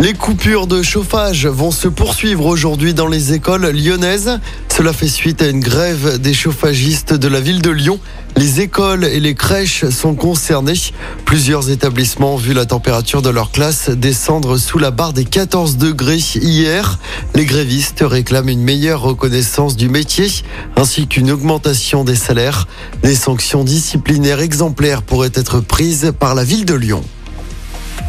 Les coupures de chauffage vont se poursuivre aujourd'hui dans les écoles lyonnaises. Cela fait suite à une grève des chauffagistes de la ville de Lyon. Les écoles et les crèches sont concernés. Plusieurs établissements ont vu la température de leur classe descendre sous la barre des 14 degrés hier. Les grévistes réclament une meilleure reconnaissance du métier ainsi qu'une augmentation des salaires. Des sanctions disciplinaires exemplaires pourraient être prises par la ville de Lyon.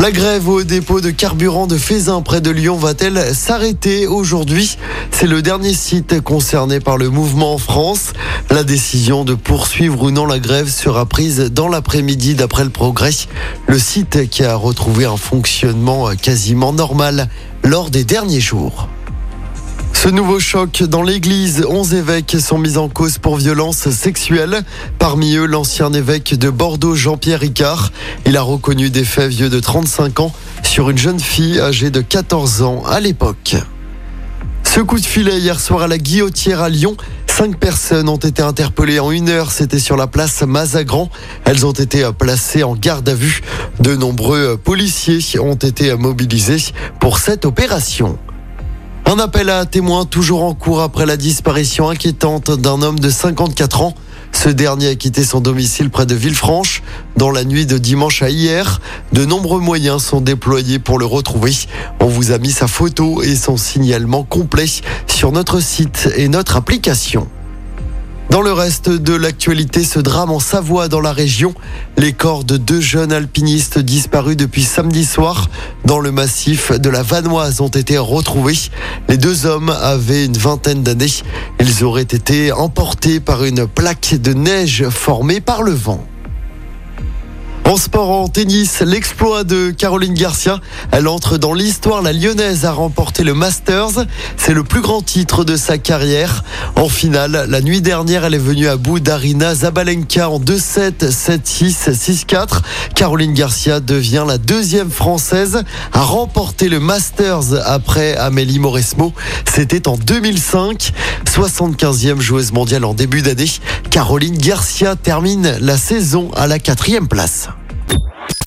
La grève au dépôt de carburant de Fézin près de Lyon va-t-elle s'arrêter aujourd'hui? C'est le dernier site concerné par le mouvement en France. La décision de poursuivre ou non la grève sera prise dans l'après-midi d'après le progrès. Le site qui a retrouvé un fonctionnement quasiment normal lors des derniers jours. Ce nouveau choc dans l'église, 11 évêques sont mis en cause pour violence sexuelle. Parmi eux, l'ancien évêque de Bordeaux, Jean-Pierre Ricard. Il a reconnu des faits vieux de 35 ans sur une jeune fille âgée de 14 ans à l'époque. Ce coup de filet hier soir à la Guillotière à Lyon. Cinq personnes ont été interpellées en une heure. C'était sur la place Mazagran. Elles ont été placées en garde à vue. De nombreux policiers ont été mobilisés pour cette opération. Un appel à témoins toujours en cours après la disparition inquiétante d'un homme de 54 ans. Ce dernier a quitté son domicile près de Villefranche dans la nuit de dimanche à hier. De nombreux moyens sont déployés pour le retrouver. On vous a mis sa photo et son signalement complet sur notre site et notre application. Dans le reste de l'actualité, ce drame en Savoie dans la région, les corps de deux jeunes alpinistes disparus depuis samedi soir dans le massif de la Vanoise ont été retrouvés. Les deux hommes avaient une vingtaine d'années. Ils auraient été emportés par une plaque de neige formée par le vent. En sport, en tennis, l'exploit de Caroline Garcia. Elle entre dans l'histoire. La Lyonnaise a remporté le Masters. C'est le plus grand titre de sa carrière. En finale, la nuit dernière, elle est venue à bout d'Arina Zabalenka en 2-7, 7-6, 6-4. Caroline Garcia devient la deuxième française à remporter le Masters après Amélie Mauresmo. C'était en 2005. 75e joueuse mondiale en début d'année. Caroline Garcia termine la saison à la quatrième place.